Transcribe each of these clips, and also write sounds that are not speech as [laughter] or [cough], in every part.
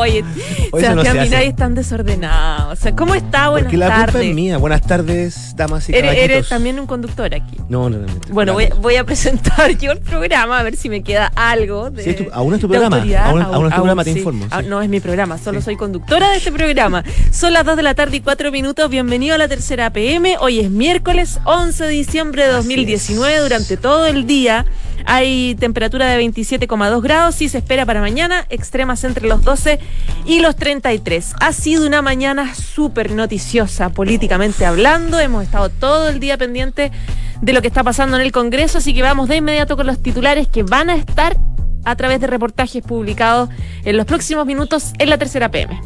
Oye, no Sebastián se. Minay es tan desordenado. O sea, ¿cómo está? Buenas Porque la tardes. culpa es mía. Buenas tardes, damas y Eres, caballeros. eres también un conductor aquí. No, no, no. no, Bueno, voy, a presentar [laughs] yo el programa a ver si me queda algo. De, Sí, es tu- aún es tu programa. Aún- aún es tu programa, te sí. informo, Ah, sí. No es mi programa, solo soy conductora de este programa. Son las 2 de la tarde y 4 minutos. Bienvenido a la tercera PM. Hoy es miércoles 11 de diciembre de Así 2019. es. Durante todo el día hay temperatura de 27,2 grados y se espera para mañana extremas entre los 12 y los 33. Ha sido una mañana súper noticiosa políticamente hablando. Hemos estado todo el día pendiente de lo que está pasando en el Congreso, así que vamos de inmediato con los titulares que van a estar a través de reportajes publicados en los próximos minutos en la tercera PM.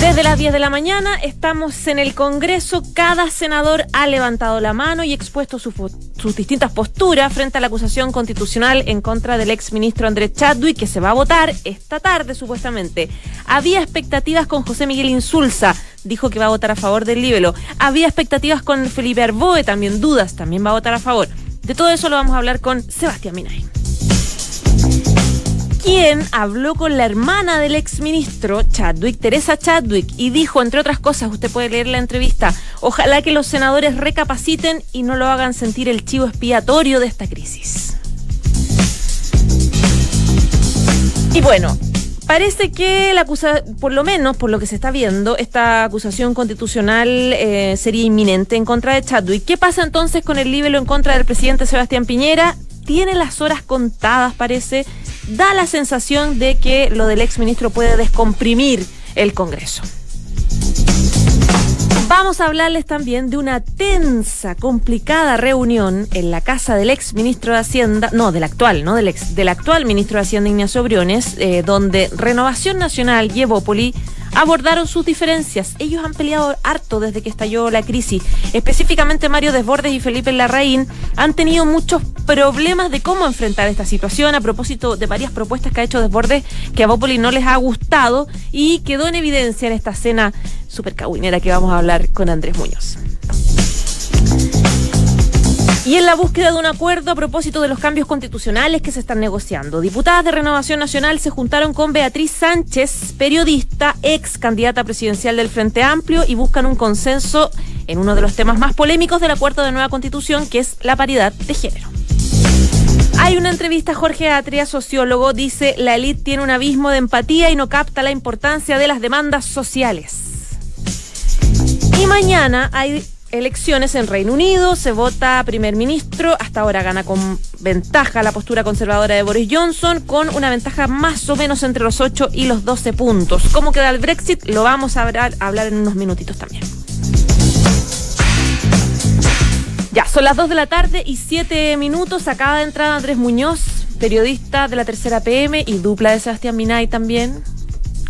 Desde las 10 de la mañana estamos en el Congreso. Cada senador ha levantado la mano y expuesto sus distintas posturas frente a la acusación constitucional en contra del exministro Andrés Chadwick, que se va a votar esta tarde supuestamente. Había expectativas con José Miguel Insulza, dijo que va a votar a favor del libelo. Había expectativas con Felipe Arboe, también dudas, también va a votar a favor. De todo eso lo vamos a hablar con Sebastián Minay quien habló con la hermana del exministro Chadwick, Teresa Chadwick, y dijo, entre otras cosas, usted puede leer la entrevista, ojalá que los senadores recapaciten y no lo hagan sentir el chivo expiatorio de esta crisis. Y bueno, parece que la acusa, por lo menos por lo que se está viendo, esta acusación constitucional eh, sería inminente en contra de Chadwick. ¿Qué pasa entonces con el libelo en contra del presidente Sebastián Piñera? Tiene las horas contadas, parece. Da la sensación de que lo del exministro puede descomprimir el Congreso. Vamos a hablarles también de una tensa, complicada reunión en la casa del ex ministro de Hacienda, no, del actual, ¿no? Del, ex, del actual ministro de Hacienda Ignacio Briones, eh, donde Renovación Nacional y Evópoli abordaron sus diferencias. Ellos han peleado harto desde que estalló la crisis. Específicamente Mario Desbordes y Felipe Larraín han tenido muchos problemas de cómo enfrentar esta situación a propósito de varias propuestas que ha hecho Desbordes que a Evópoli no les ha gustado y quedó en evidencia en esta cena super caguinera que vamos a hablar con Andrés Muñoz. Y en la búsqueda de un acuerdo a propósito de los cambios constitucionales que se están negociando, diputadas de Renovación Nacional se juntaron con Beatriz Sánchez, periodista, ex candidata presidencial del Frente Amplio, y buscan un consenso en uno de los temas más polémicos del acuerdo de nueva constitución, que es la paridad de género. Hay una entrevista a Jorge Atria, sociólogo, dice, la élite tiene un abismo de empatía y no capta la importancia de las demandas sociales. Y mañana hay elecciones en Reino Unido, se vota primer ministro, hasta ahora gana con ventaja la postura conservadora de Boris Johnson, con una ventaja más o menos entre los 8 y los 12 puntos. ¿Cómo queda el Brexit? Lo vamos a hablar, en unos minutitos también. Ya, son las 2 de la tarde y 7 minutos. Acaba de entrar Andrés Muñoz, periodista de la tercera PM y dupla de Sebastián Minay también.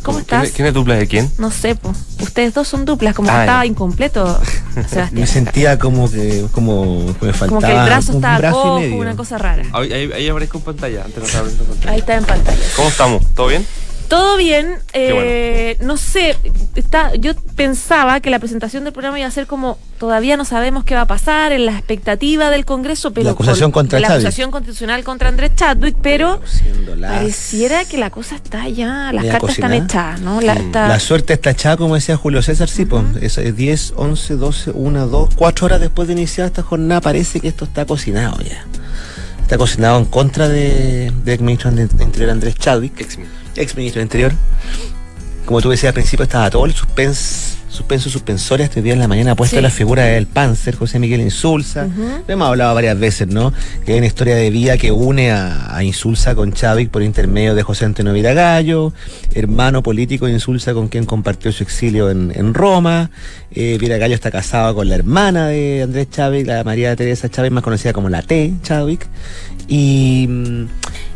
¿Cómo ¿Quién estás? es- ¿Quién es dupla de quién? No sé, po. ustedes dos son duplas, como que Ah, estaba incompleto, [laughs] Sebastián. Me sentía como que, como que me faltaba Como que el brazo un estaba brazo cojo, y medio. una cosa rara. Ahí, ahí, ahí aparezco en pantalla. Antes no estaba viendo en pantalla. Ahí está en pantalla. ¿Cómo estamos? ¿Todo bien? Todo bien, eh, no sé, está, yo pensaba que la presentación del programa iba a ser como, todavía no sabemos qué va a pasar, en la expectativa del Congreso, pero La acusación con- contra la acusación constitucional contra Andrés Chadwick, pero pareciera que la cosa está ya, las Media cartas están hechas, ¿no? La, Mm. está- la suerte está echada, como decía Julio César, sí, pues, es es 10, 11, 12, 1, 2, 4 horas después de iniciar esta jornada, parece que esto está cocinado ya. Está cocinado en contra de, del ministro de Interior Andrés Chadwick, Ex ex ministro de Interior. Como tú decías al principio, estaba todo el suspens, suspenso suspensoria este día en la mañana puesto Sí. la figura del Panzer, José Miguel Insulza. Lo hemos hablado varias veces, ¿no? Que hay una historia de vida que une a, a Insulza con Chávez por intermedio de José Antonio Viragallo, hermano político de Insulza con quien compartió su exilio en, en Roma. Eh, Viragallo está casado con la hermana de Andrés Chávez, la María Teresa Chávez, más conocida como la T. Chávez. Y, mm,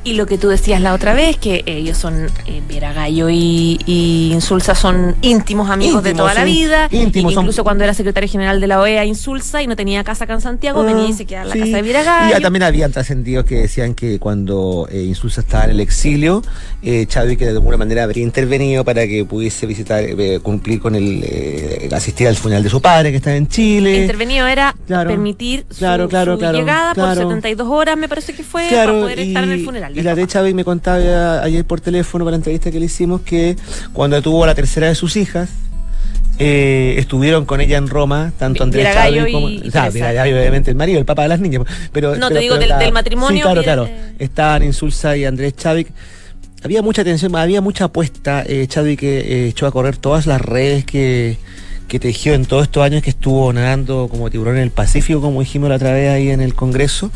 Y lo que tú decías la otra vez, que ellos son, eh, Vera Gallo y, y Insulza son íntimos amigos de toda la vida. Íntimos, Y son- incluso cuando era secretario general de la OEA Insulza y no tenía casa acá en Santiago, venía y se quedaba en la casa de Vera Y Gallo. ya también habían trascendidos que decían que cuando eh, Insulza estaba en el exilio, eh, Chadwick de alguna manera habría intervenido para que pudiese visitar, eh, cumplir con el, eh, asistir al funeral de su padre que estaba en Chile. Intervenido era Claro, permitir su, claro, claro, su llegada por 72 horas, me parece que fue, para poder estar en el funeral. Y la de. Chávez me contaba ayer por teléfono para la entrevista que le hicimos que cuando tuvo a la tercera de sus hijas, eh, estuvieron con ella en Roma, tanto Andrés Chávez como. y- y o sea, Teresa. Viera Gallo, obviamente, el marido, el papá de las niñas. Pero, No, te digo pero del- la- del matrimonio Sí, claro, claro. Estaban Insulza y Andrés Chávez. Había mucha atención, había mucha apuesta. Eh, Chadwick eh, echó a correr todas las redes que, que tejió en todos estos años que estuvo nadando como tiburón en el Pacífico, como dijimos la otra vez ahí en el Congreso.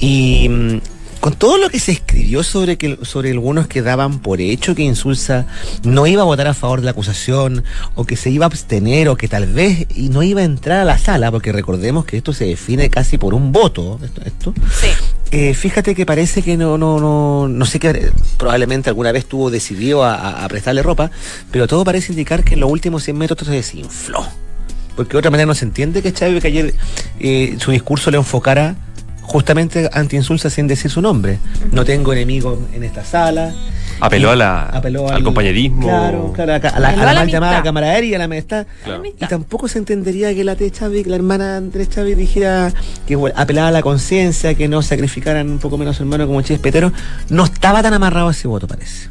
Y mm, con todo lo que se escribió sobre que sobre algunos que daban por hecho que Insulza no iba a votar a favor de la acusación, o que se iba a abstener, o que tal vez y no iba a entrar a la sala, porque recordemos que esto se define casi por un voto. Esto, esto. Sí. Eh, fíjate que parece que no, no, no, no sé qué, probablemente alguna vez estuvo decidido a prestarle ropa, pero todo parece indicar que en los últimos 100 metros se desinfló. Porque de otra manera no se entiende que Chávez que ayer eh, su discurso le enfocara justamente anti-insulsa sin decir su nombre. No tengo enemigos en esta sala. Apeló a la- al compañerismo. Claro, claro, a, a la, a Apeló la a la mal llamada camaradería, a la amistad. Claro. Y tampoco se entendería que la T. Chávez, la hermana Andrés Chávez, dijera que bueno, apelaba a la conciencia, que no sacrificaran un poco menos a su hermano como Chespetero. No estaba tan amarrado a ese voto, parece.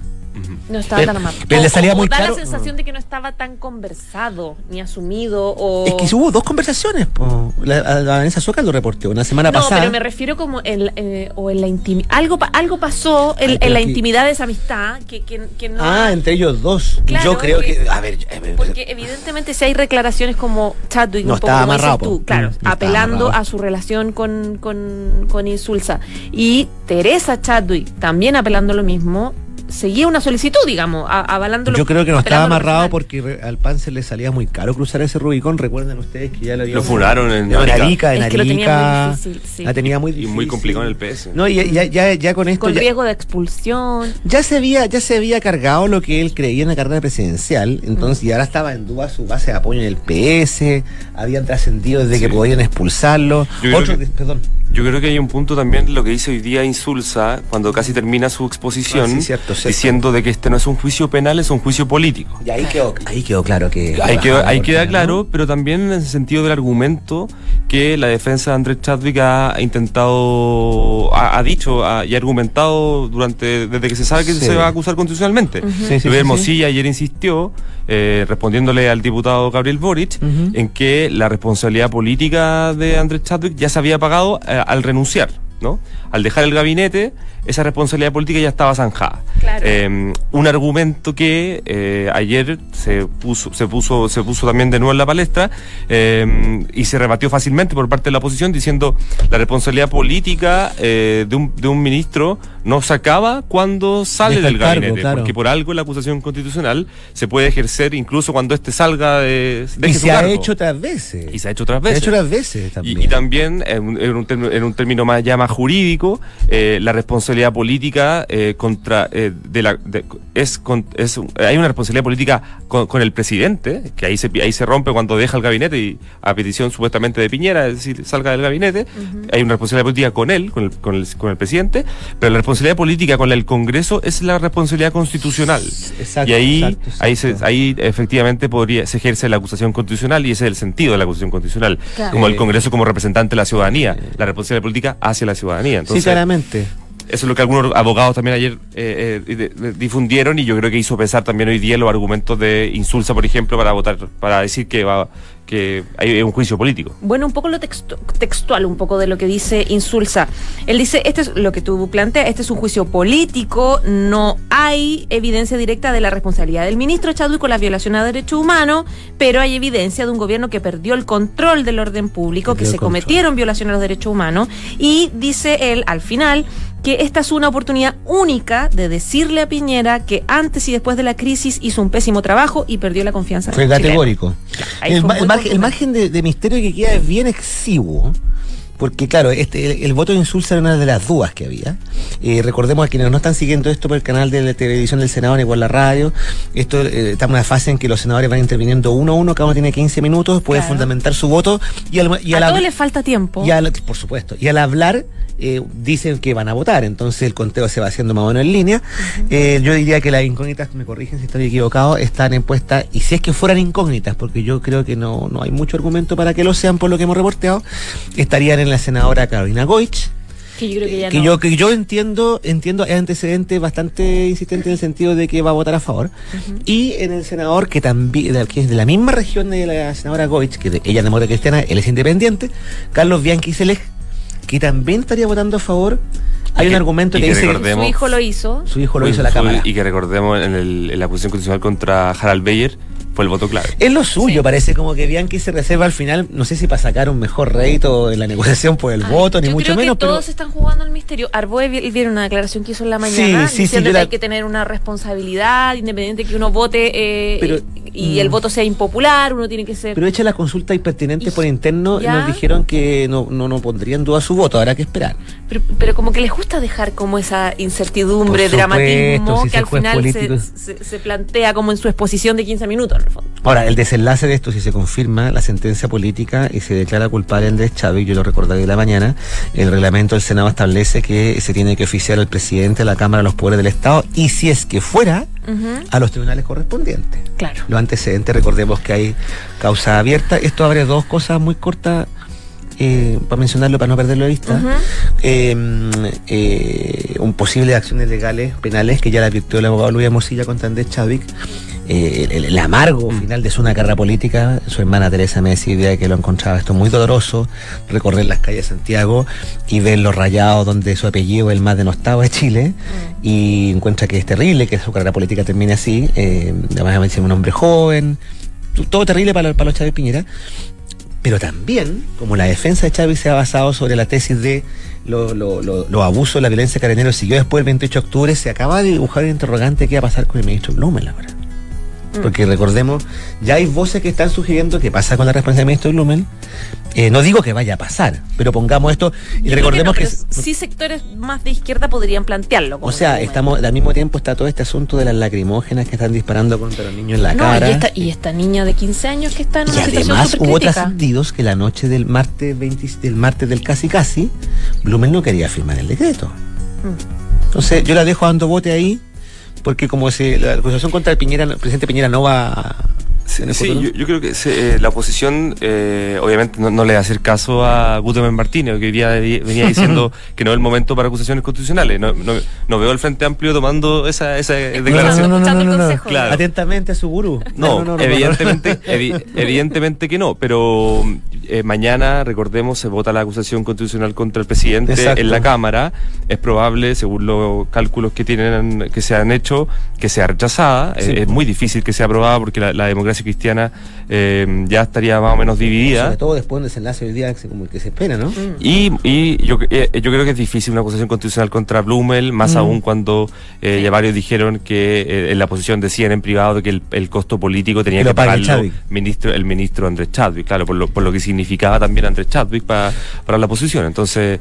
No estaba Pero- tan amado. pero le O- salía o muy da caro. la sensación de que no estaba tan conversado, ni asumido, o... Es que hubo dos conversaciones. po. La, a- la Vanessa Soca lo reportó una semana No, pasada. pero me refiero como en, eh, o en la intimidad. Algo, algo pasó en, Ay, en la intimidad de esa amistad que, que, que no. Ah, entre ellos dos. Claro, Yo creo que- que. A ver, eh, Porque evidentemente si hay declaraciones como Chadwick, No un poco estaba como dices amarrado, tú, claro, Mm, no apelando a su relación con, con, con Insulza. Y Teresa Chadwick también apelando lo mismo, seguía una solicitud, digamos, a- avalando lo Yo creo que no estaba amarrado porque al pan se le salía muy caro cruzar ese Rubicón. Recuerden ustedes que ya lo Lo funaron en en Arica. Arica. En Es que lo tenía Arica. muy difícil, sí. La tenía muy Y difícil. muy complicado en el PS. No, y ya, ya, ya, con esto. Con ya- riesgo de expulsión. ya se había ya se había cargado lo que él creía en la carrera presidencial entonces y ahora estaba en duda su base de apoyo en el PS habían trascendido desde que podían expulsarlo Yo creo que- de- perdón Yo creo que hay un punto también lo que dice hoy día Insulza cuando casi termina su exposición Ah, sí, cierto, cierto. diciendo de que este no es un juicio penal, es un juicio político. y ahí quedó ahí quedó claro que Ahí queda, ahí queda Cortina, claro, ¿no? pero también en el sentido del argumento que la defensa de Andrés Chadwick ha intentado, ha, ha dicho ha- y ha argumentado durante desde que se sabe que Sí. se va a acusar constitucionalmente. Sí, sí, Luis sí, Hermosilla ayer insistió, eh, respondiéndole al diputado Gabriel Boric, Ujú. en que la responsabilidad política de Andrés Chadwick ya se había pagado eh, al renunciar. ¿no? Al dejar el gabinete, esa responsabilidad política ya estaba zanjada. Claro. Eh, un argumento que eh, ayer se puso, se puso, se puso también de nuevo en la palestra eh, y se rebatió fácilmente por parte de la oposición diciendo la responsabilidad política eh, de, un, de un ministro no se acaba cuando sale Deja del cargo, gabinete, claro. porque por algo la acusación constitucional se puede ejercer incluso cuando éste salga de, y su se ha cargo. hecho otras veces y se ha hecho otras Se ha veces. hecho otras veces Y- también Y, también, en un, en un término, en un término más ya más jurídico, eh, la responsabilidad política eh, contra eh, de la de- es, con- es un- hay una responsabilidad política con, con el presidente, que ahí se ahí se rompe cuando deja el gabinete y a petición supuestamente de Piñera, es decir, salga del gabinete, hay una responsabilidad política con él, con el, con el, con el presidente, pero la responsabilidad política con el Congreso es la responsabilidad constitucional. Exacto, y ahí, exacto, ahí se, ahí efectivamente podría, se ejerce la acusación constitucional y ese es el sentido de la acusación constitucional. Claro. Como el Eh, Congreso como representante de la ciudadanía, la responsabilidad política hacia la ciudadanía. Entonces, sí claramente eso es lo que algunos abogados también ayer eh, eh, difundieron y yo creo que hizo pesar también hoy día los argumentos de Insulza, por ejemplo, para votar, para decir que va que hay un juicio político. Bueno, un poco lo textu- textual, un poco de lo que dice Insulza. Él dice, este es lo que tú planteas, este es un juicio político, no hay evidencia directa de la responsabilidad del ministro Chadwick con la violación a derechos humanos, pero hay evidencia de un gobierno que perdió el control del orden público, que Perdió se control. cometieron violaciones a los derechos humanos, y dice él al final que esta es una oportunidad única de decirle a Piñera que antes y después de la crisis hizo un pésimo trabajo y perdió la confianza. fue categórico el, fue el margen, el margen de, de misterio que queda es bien exiguo porque claro, este, el, el voto de insulsa era una de las dudas que había. Eh, recordemos a quienes no están siguiendo esto por el canal de la televisión del Senado ni por la radio, esto eh, está en una fase en que los senadores van interviniendo uno a uno, cada uno tiene 15 minutos, puede Claro. fundamentar su voto y al, y a hab- les falta tiempo. y al- por supuesto. Y al hablar, eh, dicen que van a votar. Entonces el conteo se va haciendo más o menos en línea. Yo diría que las incógnitas, me corrigen si estoy equivocado, están en puesta. Y si es que fueran incógnitas, porque yo creo que no, no hay mucho argumento para que lo sean por lo que hemos reporteado, estarían en la senadora Carolina Goich. que yo creo que ya que no. yo que yo entiendo entiendo es antecedente bastante insistente en el sentido de que va a votar a favor y en el senador que también que es de la misma región de la senadora Goich que de- ella es demócrata cristiana él es independiente Carlos Bianchi Selej que también estaría votando a favor hay un que- argumento y que que dice recordemos- Su hijo lo hizo. su hijo lo hizo en la Su- cámara Y que recordemos en, el- en la posición constitucional contra Harald Beyer fue el voto clave. es lo suyo, Sí. parece como que Bianchi se reserva al final, no sé si para sacar un mejor rédito en la negociación por el Ay, voto, ni yo mucho creo menos, que pero todos están jugando al misterio. Arboe vi- vieron una declaración que hizo en la mañana Sí, sí, sí, diciendo que la- hay que tener una responsabilidad, independiente que uno vote eh, Pero- y mm. el voto sea impopular, uno tiene que ser. Pero hecha la consulta impertinente Y- por interno, ¿Ya? nos dijeron que no, no, no pondría en duda su voto, habrá que esperar. Pero, pero como que les gusta dejar como esa incertidumbre, supuesto, dramatismo, si que al final se, se- se plantea como en su exposición de 15 minutos, el fondo. Ahora, el desenlace de esto, si se confirma la sentencia política y se declara culpable Andrés Chávez, yo lo recordaré de la mañana, el reglamento del Senado establece que se tiene que oficiar al presidente de la Cámara de los Poderes del Estado y si es que fuera, a los tribunales correspondientes. Claro. Los antecedentes, recordemos que hay causa abierta. Esto abre dos cosas muy cortas, eh, para mencionarlo, para no perderlo de vista. Ujú. Eh, eh, un posible acciones legales, penales, que ya la advirtió el abogado Luis Mosilla contra Andrés Chávez. Eh, el, el amargo final de su una carrera política, su hermana Teresa me decía que lo encontraba esto muy doloroso, recorrer las calles de Santiago y ver los rayados donde su apellido es el más denostado de Chile y encuentra que es terrible que su carrera política termine así, eh, además me un hombre joven, todo terrible para, para los Chávez Piñera, pero también, como la defensa de Chávez se ha basado sobre la tesis de lo- lo- lo- los abusos, la violencia carabinero siguió después del 28 de octubre, se acaba de dibujar el interrogante qué va a pasar con el ministro Blumen ahora. Porque recordemos, ya hay voces que están sugiriendo qué pasa con la responsabilidad del ministro Blumen. Eh, no digo que vaya a pasar, pero pongamos esto y Yo recordemos que, que... no, sí sectores más de izquierda podrían plantearlo. como o sea, estamos al mismo tiempo está todo este asunto de las lacrimógenas que están disparando contra los niños en la No, cara. y esta, y esta niña de 15 años que está en Y una situación además hubo trascendidos que la noche del martes 20 del martes del casi casi, Blumen no quería firmar el decreto. Mm. Entonces yo la dejo dando bote ahí, porque como se, la acusación contra el Piñera, el presidente Piñera no va Sí, en el sí, futuro. yo, yo creo que se- eh, la oposición eh, obviamente no, no le va a hacer caso a Guterman Martínez, que hoy día venía [laughs] diciendo que no es el momento para acusaciones constitucionales. No, no, no veo al Frente Amplio tomando esa, esa declaración. escuchando el consejo. Claro. Atentamente a su gurú. No, evidentemente, [laughs] evi- evidentemente que no, pero eh, mañana, recordemos, se vota la acusación constitucional contra el presidente Exacto. en la Cámara. Es probable, según los cálculos que tienen que se han hecho, que sea rechazada. Sí. Eh, es muy difícil que sea aprobada porque la, la democracia cristiana eh, ya estaría más o menos dividida. Sobre todo después de un desenlace hoy día que se- como el que se espera, ¿no? Y, y yo, eh, yo creo que es difícil una acusación constitucional contra Blumel, más Mm. aún cuando eh, ya varios dijeron que eh, en la posición decían en privado de que el, el costo político tenía Que que, pagarlo Chadwick. ministro, el ministro Andrés Chadwick, claro, por lo, por lo que significaba también Andrés Chadwick para, para la oposición. Entonces,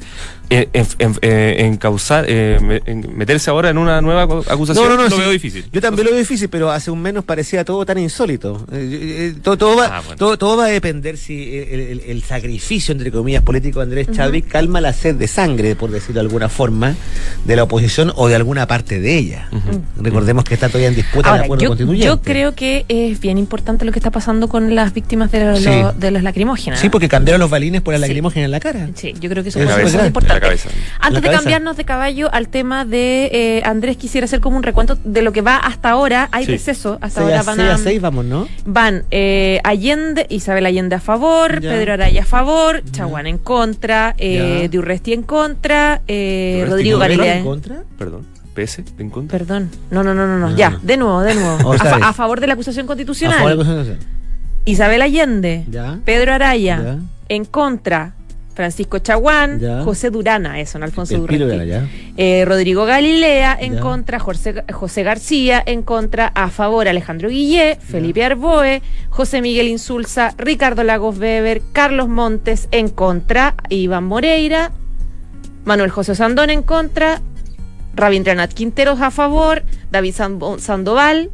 en, en, en- eh, encauzar, eh, me- en meterse ahora en una nueva acu- acusación lo sí. veo difícil. Yo también lo veo difícil, pero hace un menos parecía todo tan insólito. Eh, eh, todo, todo va, Ah, bueno. todo, todo va a depender si el, el- el sacrificio, entre comillas, político de Andrés Chadwick calma la sed de sangre, por decirlo de alguna forma, de la oposición o de alguna parte de ella. Recordemos que está todavía en disputa el Ahora, acuerdo yo, constituyente. yo creo que es bien importante lo que está pasando con las víctimas de, los- Sí. de los lacrimógenas. Sí, porque cambiaron los balines por la Sí. lacrimógena en la cara. Sí, yo creo que eso es muy en la cabeza. Antes la de cabeza. cambiarnos de caballo al tema de eh, Andrés, quisiera hacer como un recuento de lo que va hasta ahora. Hay Sí. receso. Hasta 6 ahora a, van 6 a, a 6 vamos, ¿no? van eh, Allende, Isabel Allende a favor, Ya. Pedro Araya a favor, Chaguán en contra, eh, Ya. Diurresti en contra, eh, Rodrigo. Galilea. ¿En contra? Perdón, PS, en contra. Perdón, no, no, no, no, no. No, ya, no. de nuevo, de nuevo. [laughs] Otra a, fa- vez. a favor de la acusación A constitucional. favor de la Constitución. Isabel Allende, Ya. Pedro Araya, Ya. en contra, Francisco Chaguán, Ya. José Durana, eso, en Alfonso Durán. ya. Eh, Rodrigo Galilea en Ya. contra, José, José García en contra, a favor Alejandro Guillé, Felipe Arboe, José Miguel Insulza, Ricardo Lagos Weber, Carlos Montes en contra, Iván Moreira, Manuel José Sandón en contra, Rabindranath Quinteros a favor, David Sando- Sandoval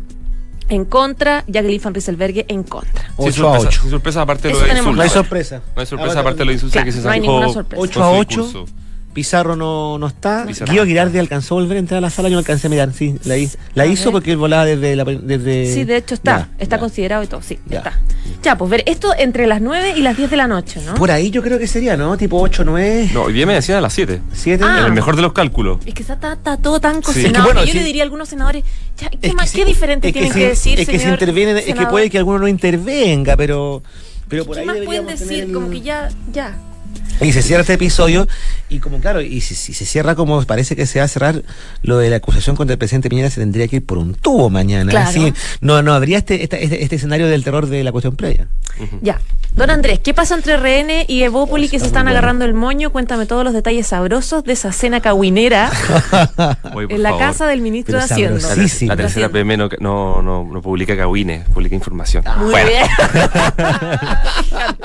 en contra, Jacqueline Van Rieselberghe en contra. Sin 8 a sorpresa, 8. sin sorpresa aparte de lo de No hay sorpresa. No hay sorpresa aparte de lo de que se no hay zanjó ninguna sorpresa. con 8 a su 8. Pizarro no, no está. Pizarro. Guido Girardi alcanzó a volver a entrar a la sala. Yo no alcancé a mirar. Sí, la, hi- la A hizo ver. porque él volaba desde la. Desde... Sí, de hecho está, Ya, está ya. considerado y todo, sí, Ya. está. Ya, pues ver, esto entre las 9 y las 10 de la noche, ¿no? Por ahí yo creo que sería, ¿no? Tipo 8, 9, No, hoy día me decían a las 7. 7. Ah. En el mejor de los cálculos. Es que está, está- está todo tan Sí. cocinado. Es que bueno, que yo sí. le diría a algunos senadores, ya, ¿qué, Es que más, si- ¿qué diferente tienen si- que decir, Es que si señor intervienen, es que puede que alguno no intervenga, pero. Pero por ¿Qué ahí más pueden decir? el- Como que ya, ya. Y se cierra este episodio, y como claro, y si, si se cierra como parece que se va a cerrar, lo de la acusación contra el presidente Piñera se tendría que ir por un tubo mañana. Claro. Así, no, no habría este, esta- este, este escenario del terror de la cuestión previa. Ya. Don Andrés, ¿qué pasa entre RN y Evópoli que se está están bueno. agarrando el moño? Cuéntame todos los detalles sabrosos de esa cena caguinera [laughs] Oye, en la favor. casa del ministro Pero de Hacienda. La, tercera. PM no, no, no, no publica cagüines, publica información. Muy Bueno. bien. [laughs]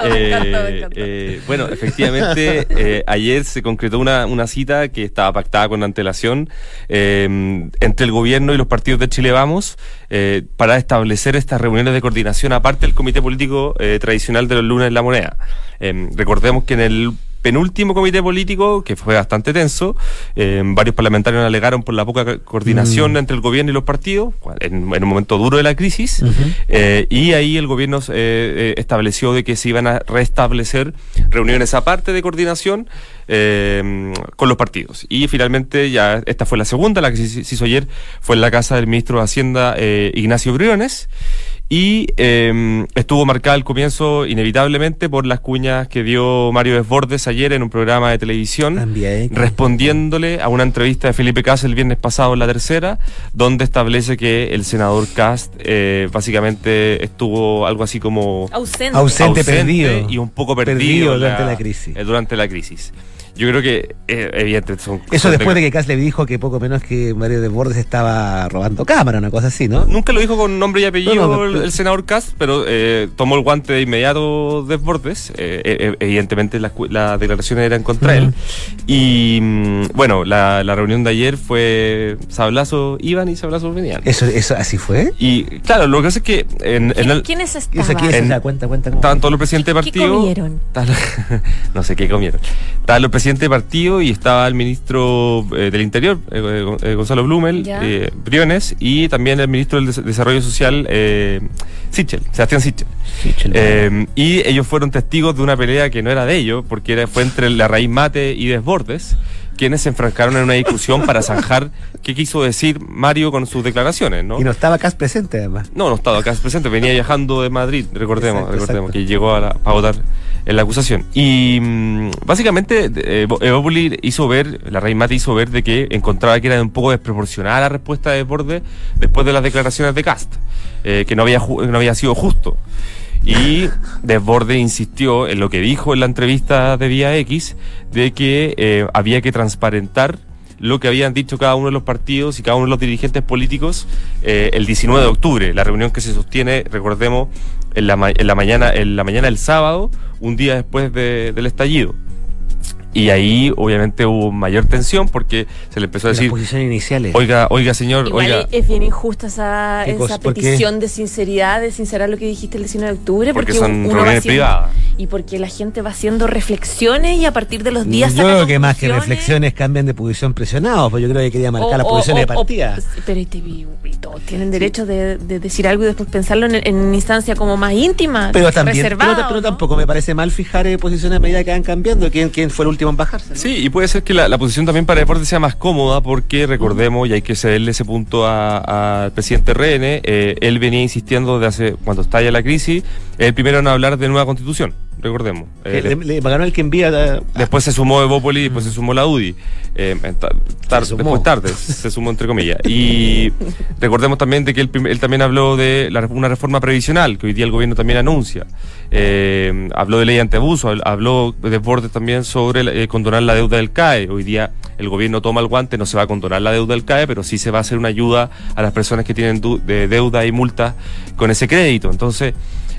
Me encantó, me encantó, me encantó. eh, bueno, efectivamente, eh, ayer se concretó una, una cita que estaba pactada con antelación eh, entre el gobierno y los partidos de Chile Vamos eh, para establecer estas reuniones de coordinación aparte del comité político eh, tradicional de los lunes en la moneda. Eh, recordemos que en el penúltimo comité político, que fue bastante tenso, eh, varios parlamentarios alegaron por la poca co- coordinación entre el gobierno y los partidos, en, en un momento duro de la crisis, eh, y ahí el gobierno eh, estableció de que se iban a restablecer reuniones aparte de coordinación eh, con los partidos. Y finalmente, ya esta fue la segunda, la que se, hizo ayer, fue en la casa del ministro de Hacienda, eh, Ignacio Briones. Y eh, estuvo marcada al comienzo, inevitablemente, por las cuñas que dio Mario Desbordes ayer en un programa de televisión, También. respondiéndole a una entrevista de Felipe Cas el viernes pasado en la tercera, donde establece que el senador Cast eh, básicamente estuvo algo así como Ausente. Ausente. perdido. y un poco perdido, durante la crisis. eh, durante la crisis. Yo creo que, eh, evidente, son Eso son después de que Kass le dijo que poco menos que Mario Desbordes estaba robando cámara, una cosa así, ¿no? Nunca lo dijo con nombre y apellido No, no, el, senador Cast, pero eh, tomó el guante de inmediato Desbordes. Eh, eh, evidentemente las cu- las declaraciones eran contra él. Y mm, bueno, la, la reunión de ayer fue sablazo iban y sablazo venían. Eso, eso así fue. Y claro, lo que pasa es que en, en ¿Quién- el- ¿Quiénes estaban? aquí es, En- o sea, cuenta, cuenta. estaban todos los presidentes de ¿Qué partido. comieron? [laughs] No sé qué comieron. Estaban los presidentes de partido y estaba el ministro eh, del Interior, eh, eh, Gonzalo Blumel, eh, Briones, y también el ministro del Des- Desarrollo Social, eh, Sichel, Sebastián Sichel. Eh, y ellos fueron testigos de una pelea que no era de ellos, porque era, fue entre la raíz mate y Desbordes, quienes se enfrascaron en una discusión para zanjar qué quiso decir Mario con sus declaraciones, ¿no? Y no estaba Kass presente, además. No, no estaba acá presente, venía viajando de Madrid, recordemos, Exacto, recordemos exacto. que llegó a, la- a votar en la acusación. Y mm, básicamente eh, Evópoli hizo ver, la Rey Mate hizo ver de que encontraba que era un poco desproporcionada la respuesta de Borde después de las declaraciones de Cast, eh, que no había, no había sido justo. Y Desborde insistió en lo que dijo en la entrevista de Vía X, de que eh, había que transparentar lo que habían dicho cada uno de los partidos y cada uno de los dirigentes políticos eh, el 19 de octubre, la reunión que se sostiene, recordemos, en la, en la mañana en la mañana del sábado, un día después de- del estallido. Y ahí obviamente hubo mayor tensión porque se le empezó a decir, posiciones iniciales. oiga, oiga señor, Igual oiga, es bien injusta esa, esa petición de sinceridad, de sincerar lo que dijiste el 19 de octubre. porque Porque, son uno va reuniones haciendo- privadas. Y porque la gente va haciendo reflexiones y a partir de los días yo creo que más que reflexiones cambian de posición presionados, pues yo creo que quería marcar O- las o- posiciones de o- o- partida. pero y, te- y- y todos tienen derecho de, de decir algo y después pensarlo en, en una instancia como más íntima, Pero también, pero ¿no? tampoco me parece mal fijar eh, posiciones a medida que van cambiando. ¿Quién, quién fue el último Sí, y puede ser que la, posición también para deporte sea más cómoda porque recordemos, y hay que cederle ese punto al presidente RN, eh, él venía insistiendo desde hace, cuando estalla la crisis, el primero en hablar de nueva constitución. Recordemos. Eh, le, le pagaron el que envía. la- Después se sumó Evópoli después se sumó la UDI. Eh, ta- tar- Se sumó. después tarde, se sumó entre comillas. Y [laughs] recordemos también de que él, también habló de la- una reforma previsional que hoy día el gobierno también anuncia. Eh, habló de ley antiabuso, hab- habló de Bordes también sobre eh, condonar la deuda del CAE. Hoy día el gobierno toma el guante, no se va a condonar la deuda del CAE, pero sí se va a hacer una ayuda a las personas que tienen de deuda y multa con ese crédito. Entonces,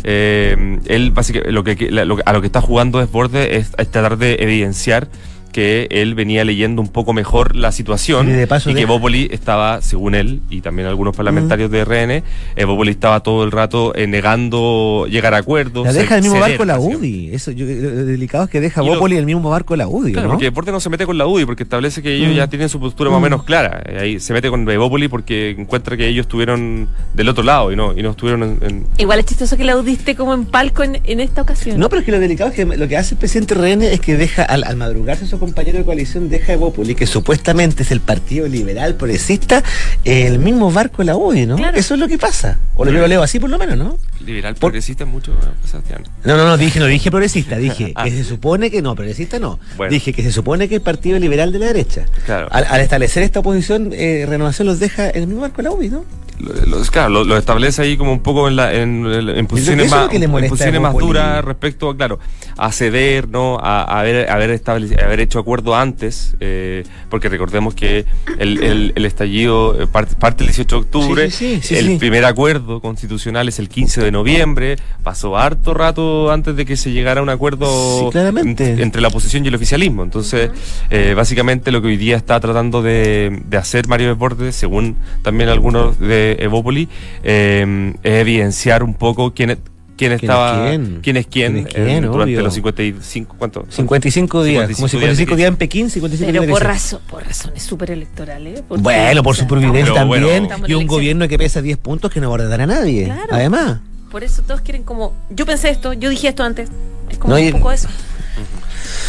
eh, él básicamente lo que, lo a lo que está jugando Desbordes es, es tratar de evidenciar que él venía leyendo un poco mejor la situación Y de paso y que deja- Bópoli estaba, según él y también algunos parlamentarios de RN, eh, Bópoli estaba todo el rato eh, negando llegar a acuerdos. La deja ce- el mismo barco la. UDI. Eso, yo, lo delicado es que deja Y lo- Bópoli el mismo barco la UDI. Claro, ¿no? porque Deporte no se mete con la UDI porque establece que ellos Mm. ya tienen su postura más o menos clara. Eh, Ahí se mete con Evópoli porque encuentra que ellos estuvieron del otro lado y no, y no estuvieron en, en- Igual es chistoso que la audiste como en palco en, en esta ocasión. No, pero es que lo delicado es que lo que hace el presidente RN es que deja, al, al madrugarse su compañero de coalición, deja a Evópoli, que supuestamente es el partido liberal progresista, el mismo barco de la UDI, ¿no? Claro. Eso es lo que pasa. O lo, yo lo leo así por lo menos, ¿no? liberal Por- progresista mucho, eh, Sebastián. No, no, no, dije, no dije progresista, dije [laughs] Ah. que se supone que no, progresista no. Bueno. Dije que se supone que el partido liberal de la derecha. Claro. Al, al establecer esta oposición, eh, Renovación los deja en el mismo barco de la UDI, ¿no? Claro, lo, lo establece ahí como un poco en, la, en, en posiciones eso es lo más, que le en molesta a posiciones más duras respecto, claro, a ceder, ¿no? A, a haber, haber, establec- haber hecho acuerdo antes, eh, porque recordemos que el, el, el estallido eh, parte, parte el 18 de octubre, Sí, sí, sí, sí, el primer acuerdo constitucional es el 15 de noviembre, pasó harto rato antes de que se llegara a un acuerdo claramente. en- entre la oposición y el oficialismo. Entonces, eh, básicamente lo que hoy día está tratando de, de hacer Mario Desbordes, según también algunos de Evópoli, eh, es evidenciar un poco quién, es- quién es estaba, quién? quién es quién, ¿Quién es quién? eh, durante Obvio. los 55, ¿cuánto? 55 días, como 55 días en Pekín, 55 Pero días por, en razón, por razones súper electorales. porque, Bueno, por o sea, su providencia Pero bueno. también. Y un gobierno que pesa 10 puntos que no va a ordenar a nadie. Claro. Además. Por eso todos quieren como. Yo pensé esto, yo dije esto antes. Es como No, y- un poco eso.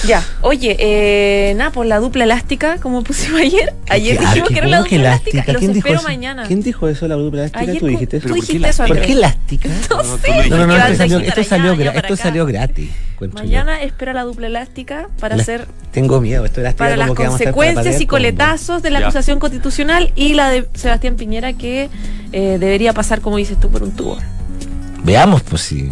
Ya, oye, eh, nada, por la dupla elástica, como pusimos ayer. Ayer ¿Qué- dijimos que era la dupla elástica. elástica? Los ¿Quién dijo espero eso? mañana. ¿Quién dijo eso, la dupla elástica? Ayer ¿Tú dijiste eso? tú ¿Pero por qué dijiste eso, ¿Por Andrés. qué elástica? No No, sé. No, no, no, esto salió, esto salió, allá, esto gratis. yo. Mañana espera la dupla elástica para La- hacer Tengo miedo, esto elástica para las vamos a consecuencias y coletazos de la Ya. acusación constitucional y la de Sebastián Piñera que eh, debería pasar, como dices tú, por un tubo. Veamos, pues si.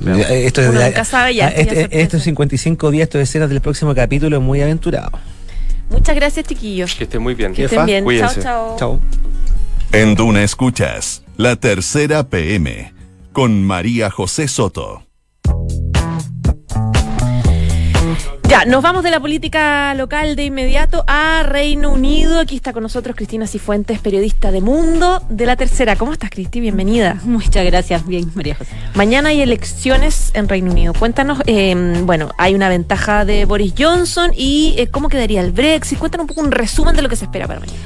Esto es Uno de- nunca sabe ya, ah, este- estos 55 días, estas escenas del próximo capítulo es muy aventurado. Muchas gracias, chiquillos. Que esté muy bien. Que estén bien. cuídense. Chao, chao. Chao. En Duna Escuchas, la tercera PM, con María José Soto. Ya, nos vamos de la política local de inmediato a Reino Unido. Aquí está con nosotros Cristina Cifuentes, periodista de Mundo de la Tercera. ¿Cómo estás, Cristi? Bienvenida. Muchas gracias, bien, María José. Mañana hay elecciones en Reino Unido. Cuéntanos, eh, bueno, hay una ventaja de Boris Johnson y eh, cómo quedaría el Brexit. Cuéntanos un poco un resumen de lo que se espera para mañana.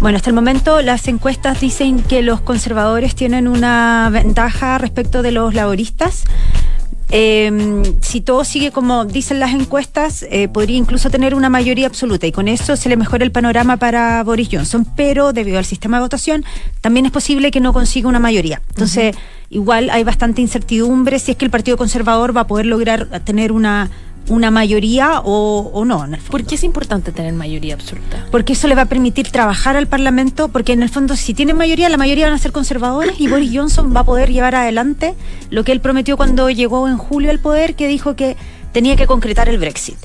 Bueno, hasta el momento las encuestas dicen que los conservadores tienen una ventaja respecto de los laboristas. Eh, si todo sigue como dicen las encuestas, eh, podría incluso tener una mayoría absoluta y con eso se le mejora el panorama para Boris Johnson, pero debido al sistema de votación también es posible que no consiga una mayoría. Entonces, igual hay bastante incertidumbre si es que el Partido Conservador va a poder lograr tener una, una mayoría o, o no. en el fondo. ¿Por qué es importante tener mayoría absoluta? porque eso le va a permitir trabajar al Parlamento, porque en el fondo si tienen mayoría, la mayoría van a ser conservadores y Boris Johnson va a poder llevar adelante lo que él prometió cuando llegó en julio al poder, que dijo que tenía que concretar el Brexit,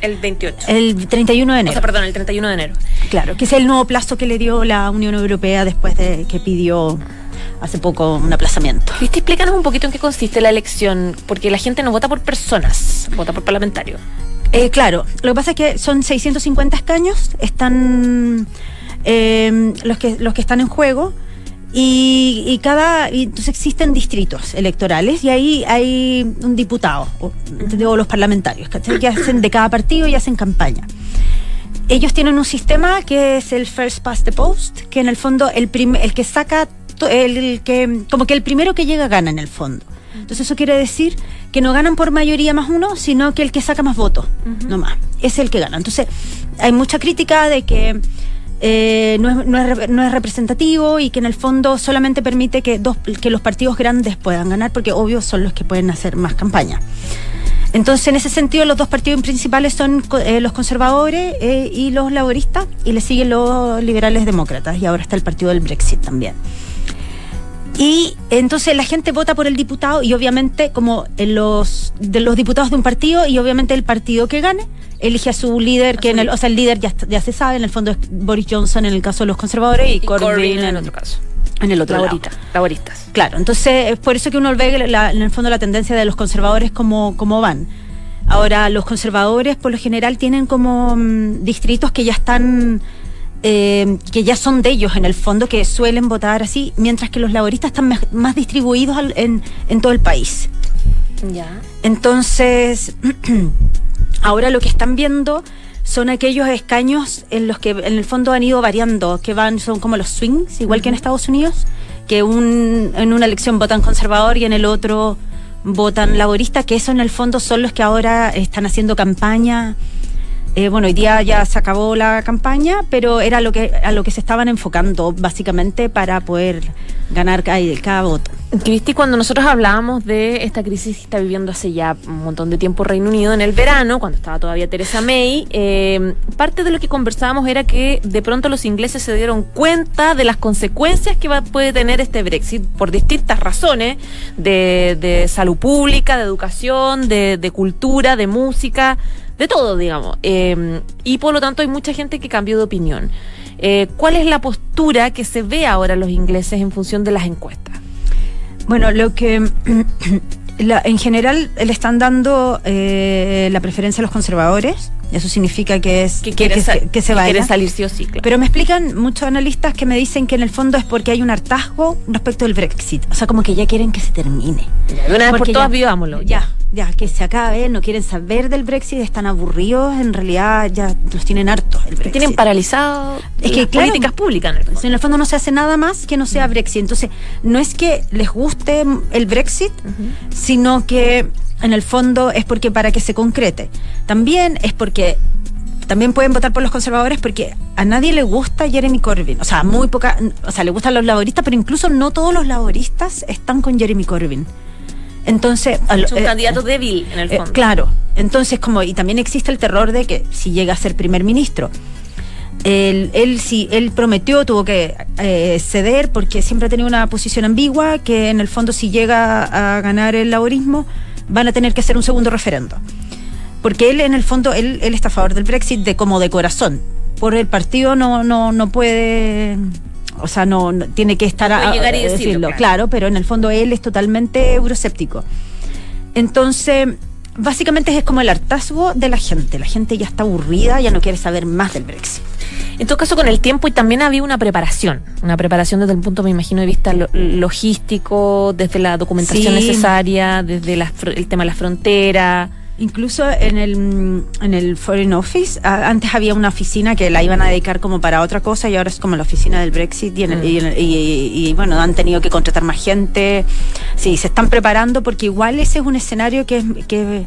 El 28. el 31 de o enero. sea, perdón, el 31 de enero. Claro, que es el nuevo plazo que le dio la Unión Europea después de que pidió hace poco un aplazamiento. Cristi, explícanos un poquito en qué consiste la elección, porque la gente no vota por personas, vota por parlamentarios. Eh, claro, lo que pasa es que son 650 escaños, están eh, los que los que están en juego y, y cada y entonces existen distritos electorales y ahí hay un diputado o, o los parlamentarios ¿cachai? que hacen de cada partido y hacen campaña. Ellos tienen un sistema que es el first past the post, que en el fondo el prim- el que saca el, el que como que el primero que llega gana en el fondo. Entonces eso quiere decir que no ganan por mayoría más uno, sino que el que saca más votos, no más, es el que gana. Entonces hay mucha crítica de que eh, no, es, no, es, no es representativo y que en el fondo solamente permite que, dos, que los partidos grandes puedan ganar, porque obvio son los que pueden hacer más campaña. Entonces, en ese sentido, los dos partidos principales son eh, los conservadores eh, y los laboristas, y le siguen los liberales demócratas, y ahora está el partido del Brexit también. Y entonces la gente vota por el diputado y obviamente como en los de los diputados de un partido y obviamente el partido que gane elige a su líder, que en el, o sea, el líder ya, ya se sabe, en el fondo es Boris Johnson en el caso de los conservadores y, Y Corbyn, Corbyn en en, otro caso. en el otro lado. Laborita, laboristas. Claro, entonces es por eso que uno ve la- en el fondo la tendencia de los conservadores como, como van. Ahora, los conservadores por lo general tienen como mm, distritos que ya están, eh, que ya son de ellos en el fondo, que suelen votar así, mientras que los laboristas están más, distribuidos al- en, en todo el país. Ya. Entonces, [clears throat] ahora lo que están viendo son aquellos escaños en los que en el fondo han ido variando, que van, son como los swings, igual que en Estados Unidos, que un, en una elección votan conservador y en el otro votan laborista, que eso en el fondo son los que ahora están haciendo campaña. Eh, bueno, hoy día ya se acabó la campaña, pero era lo que, a lo que se estaban enfocando básicamente para poder ganar cada, cada voto. Cristi, cuando nosotros hablábamos de esta crisis que está viviendo hace ya un montón de tiempo Reino Unido en el verano, cuando estaba todavía Teresa May, eh, parte de lo que conversábamos era que de pronto los ingleses se dieron cuenta de las consecuencias que va, puede tener este Brexit por distintas razones, de, de salud pública, de educación, de, de cultura, de música, de todo, digamos. Eh, y por lo tanto hay mucha gente que cambió de opinión. Eh, ¿Cuál es la postura que se ve ahora los ingleses en función de las encuestas? Bueno, lo que [clears throat] la- en general le están dando eh, la preferencia a los conservadores. Eso significa que es que quiere, que, sa- se- que se que vaya. quiere salir sí o sí, claro. Pero me explican muchos analistas que me dicen que en el fondo es porque hay un hartazgo respecto del Brexit. O sea, como que ya quieren que se termine. de una vez por Porque todas ya- vivámoslo. Ya, ya, que se acabe, no quieren saber del Brexit, están aburridos, en realidad ya los tienen hartos el Brexit. Tienen paralizado Es que, las claro, políticas públicas en el fondo. En el fondo no se hace nada más que no sea Brexit. Entonces, no es que les guste el Brexit, sino que en el fondo es porque para que se concrete. También es porque también pueden votar por los conservadores porque a nadie le gusta Jeremy Corbyn. O sea, muy poca, o sea, le gustan los laboristas, pero incluso no todos los laboristas están con Jeremy Corbyn. Entonces, Es un eh, candidato débil en el eh, fondo. claro, entonces como y también existe el terror de que si llega a ser primer ministro, él, él sí, él prometió, tuvo que eh, ceder porque siempre ha tenido una posición ambigua que en el fondo si llega a ganar el laborismo van a tener que hacer un segundo referendo. Porque él en el fondo, él, él está a favor del Brexit de como de corazón. Por el partido no, no, no puede, o sea, no, no- tiene que estar puede llegar y a- decirlo, claro. claro, pero en el fondo él es totalmente euroscéptico. Entonces, básicamente es como el hartazgo de la gente. La gente ya está aburrida, ya no quiere saber más del Brexit. En todo caso, con el tiempo y también había una preparación. Una preparación desde el punto, me imagino, de vista lo- logístico, desde la documentación Sí. necesaria, desde la el tema de la frontera. Incluso en el, mm, en el Foreign Office, antes había una oficina que la iban a dedicar como para otra cosa y ahora es como la oficina del Brexit y, en el- y en y- y- bueno, han tenido que contratar más gente. Sí, se están preparando porque igual ese es un escenario que que,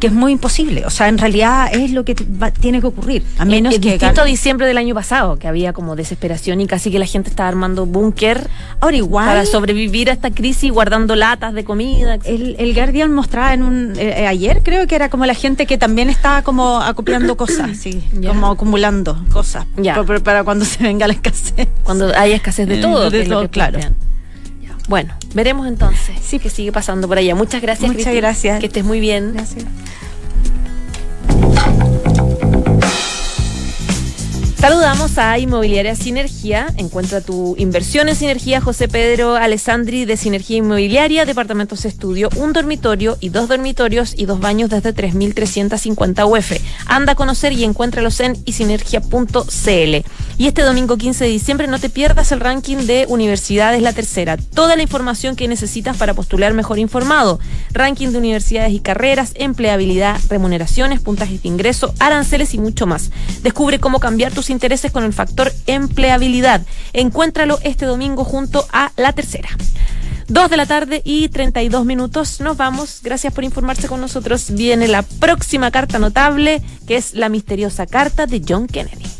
que es muy imposible. O sea, en realidad es lo que va- tiene que ocurrir. A menos es que... distinto a diciembre del año pasado, que había como desesperación y casi que la gente estaba armando búnker Ahora igual... para sobrevivir a esta crisis, guardando latas de comida. etc. El, el Guardian mostraba en un eh, eh, ayer creo que era como la gente que también estaba como acopiando cosas, sí, [clears throat] como acumulando cosas Ya. pa- pa- para cuando [laughs] se venga la escasez. Cuando hay escasez de Eh, todo. de claro. Bueno, veremos entonces sí. qué sigue pasando por allá. Muchas gracias. Muchas gracias. Que estés muy bien. Gracias. Saludamos a Inmobiliaria Sinergia. Encuentra tu inversión en Sinergia José Pedro Alessandri de Sinergia Inmobiliaria, departamentos estudio, un dormitorio y dos dormitorios y dos baños desde 3.350 UF. Anda a conocer y encuéntralos en isinergia.cl. Y este domingo 15 de diciembre no te pierdas el ranking de Universidades La Tercera. Toda la información que necesitas para postular mejor informado. Ranking de universidades y carreras, empleabilidad, remuneraciones, puntajes de ingreso, aranceles y mucho más. Descubre cómo cambiar tus intereses con el factor empleabilidad. Encuéntralo este domingo junto a La Tercera. Dos de la tarde y 32 minutos. Nos vamos. Gracias por informarse con nosotros. Viene la próxima carta notable, que es la misteriosa carta de John Kennedy.